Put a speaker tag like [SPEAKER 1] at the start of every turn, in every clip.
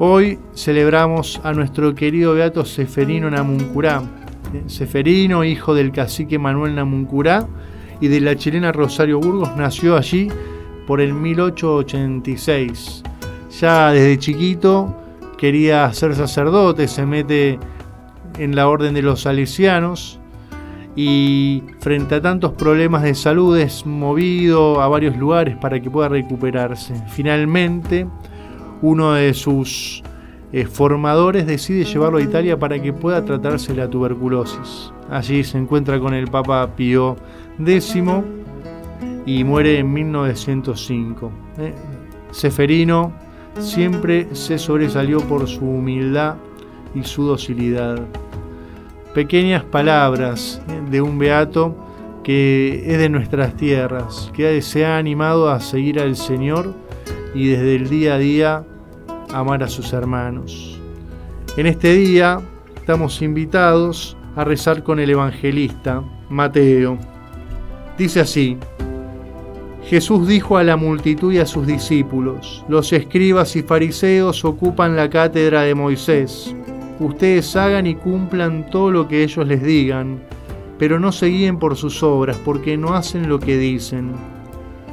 [SPEAKER 1] Hoy celebramos a nuestro querido Beato Seferino Namuncurá, Seferino, hijo del cacique Manuel Namuncurá y de la chilena Rosario Burgos, nació allí por el 1886. Ya desde chiquito quería ser sacerdote, se mete en la orden de los salesianos y frente a tantos problemas de salud es movido a varios lugares para que pueda recuperarse. Finalmente, uno de sus eh, formadores decide llevarlo a Italia para que pueda tratarse la tuberculosis. Allí se encuentra con el Papa Pío X y muere en 1905. Eh, Seferino siempre se sobresalió por su humildad y su docilidad pequeñas palabras de un beato que es de nuestras tierras, que se ha animado a seguir al Señor y desde el día a día amar a sus hermanos. En este día estamos invitados a rezar con el evangelista Mateo. Dice así, Jesús dijo a la multitud y a sus discípulos, los escribas y fariseos ocupan la cátedra de Moisés ustedes hagan y cumplan todo lo que ellos les digan, pero no se guíen por sus obras, porque no hacen lo que dicen.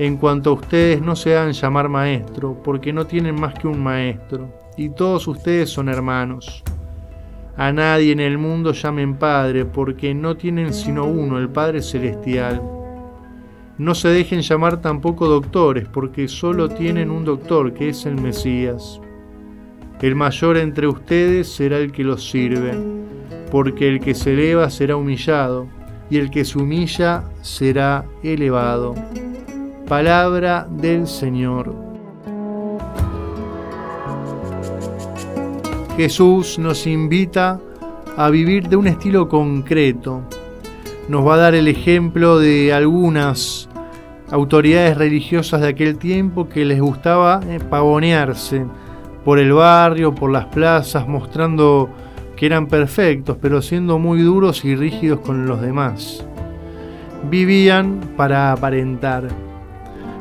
[SPEAKER 1] En cuanto a ustedes, no se hagan llamar maestro, porque no tienen más que un maestro, y todos ustedes son hermanos. A nadie en el mundo llamen Padre, porque no tienen sino uno, el Padre Celestial. No se dejen llamar tampoco doctores, porque solo tienen un doctor, que es el Mesías. El mayor entre ustedes será el que los sirve, porque el que se eleva será humillado, y el que se humilla será elevado. Palabra del Señor. Jesús nos invita a vivir de un estilo concreto. Nos va a dar el ejemplo de algunas autoridades religiosas de aquel tiempo que les gustaba eh, pavonearse por el barrio, por las plazas, mostrando que eran perfectos, pero siendo muy duros y rígidos con los demás. Vivían para aparentar.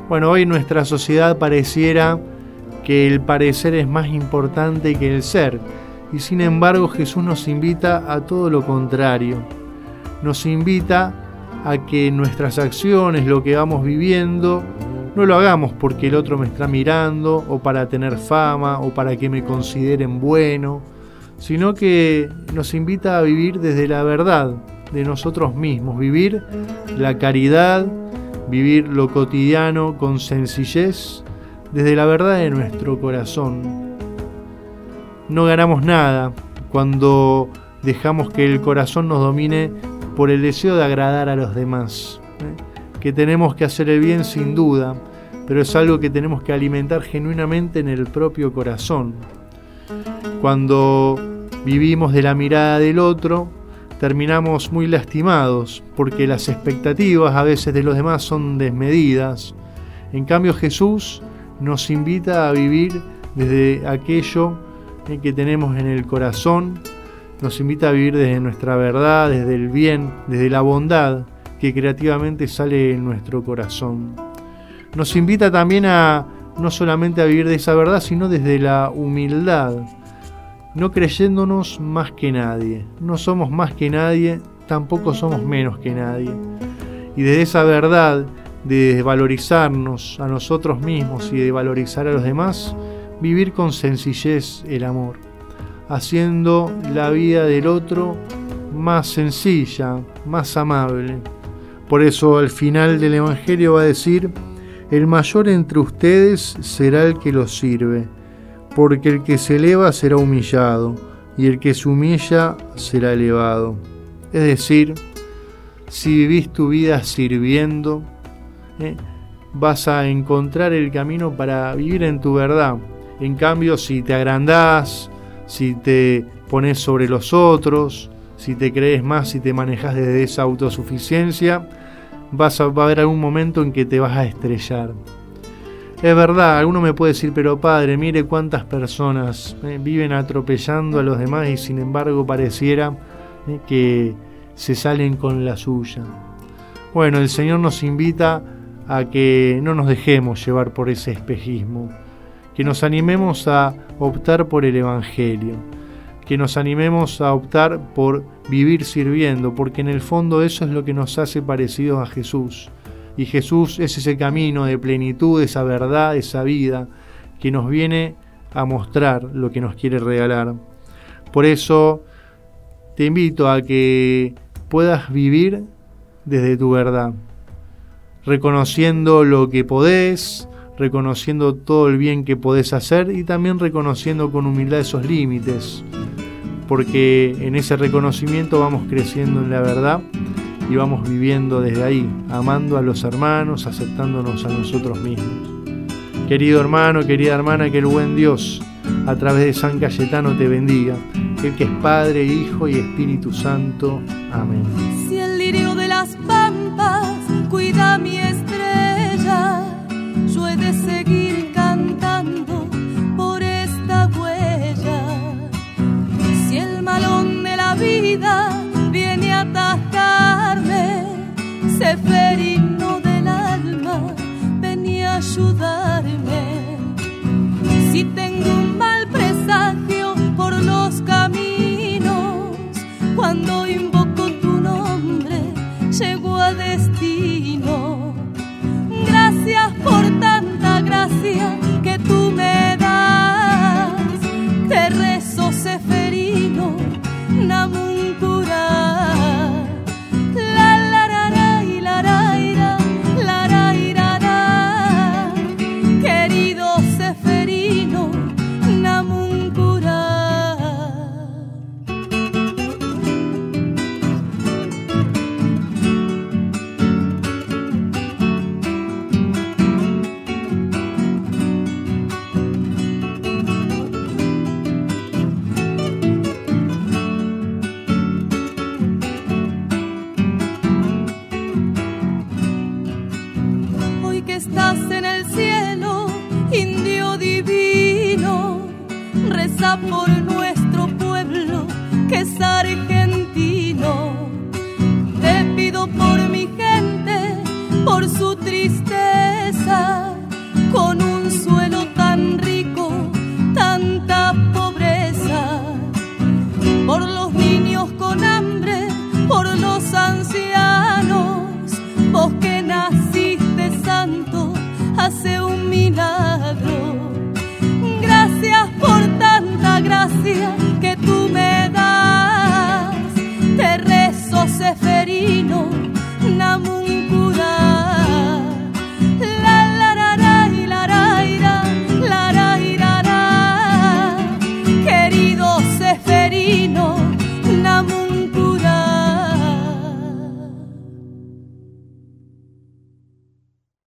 [SPEAKER 1] Bueno, hoy nuestra sociedad pareciera que el parecer es más importante que el ser, y sin embargo Jesús nos invita a todo lo contrario. Nos invita a que nuestras acciones, lo que vamos viviendo, no lo hagamos porque el otro me está mirando o para tener fama o para que me consideren bueno, sino que nos invita a vivir desde la verdad de nosotros mismos, vivir la caridad, vivir lo cotidiano con sencillez, desde la verdad de nuestro corazón. No ganamos nada cuando dejamos que el corazón nos domine por el deseo de agradar a los demás. ¿eh? Que tenemos que hacer el bien sin duda, pero es algo que tenemos que alimentar genuinamente en el propio corazón. Cuando vivimos de la mirada del otro, terminamos muy lastimados, porque las expectativas a veces de los demás son desmedidas. En cambio Jesús nos invita a vivir desde aquello ¿eh? que tenemos en el corazón, nos invita a vivir desde nuestra verdad, desde el bien, desde la bondad que creativamente sale en nuestro corazón. Nos invita también a no solamente a vivir de esa verdad, sino desde la humildad, no creyéndonos más que nadie. No somos más que nadie, tampoco somos menos que nadie. Y desde esa verdad de valorizarnos a nosotros mismos y de valorizar a los demás, vivir con sencillez el amor haciendo la vida del otro más sencilla, más amable. Por eso al final del Evangelio va a decir, el mayor entre ustedes será el que los sirve, porque el que se eleva será humillado, y el que se humilla será elevado. Es decir, si vivís tu vida sirviendo, eh, vas a encontrar el camino para vivir en tu verdad. En cambio, si te agrandás, si te pones sobre los otros, si te crees más, si te manejas desde esa autosuficiencia, vas a, va a haber algún momento en que te vas a estrellar. Es verdad, alguno me puede decir, pero padre, mire cuántas personas eh, viven atropellando a los demás y sin embargo pareciera eh, que se salen con la suya. Bueno, el Señor nos invita a que no nos dejemos llevar por ese espejismo, que nos animemos a optar por el Evangelio, que nos animemos a optar por vivir sirviendo, porque en el fondo eso es lo que nos hace parecidos a Jesús. Y Jesús es ese camino de plenitud, esa verdad, esa vida que nos viene a mostrar lo que nos quiere regalar. Por eso te invito a que puedas vivir desde tu verdad, reconociendo lo que podés, reconociendo todo el bien que podés hacer y también reconociendo con humildad esos límites, porque en ese reconocimiento vamos creciendo en la verdad y vamos viviendo desde ahí, amando a los hermanos, aceptándonos a nosotros mismos. Querido hermano, querida hermana, que el buen Dios a través de San Cayetano te bendiga, el que es Padre, Hijo y Espíritu Santo. Amén.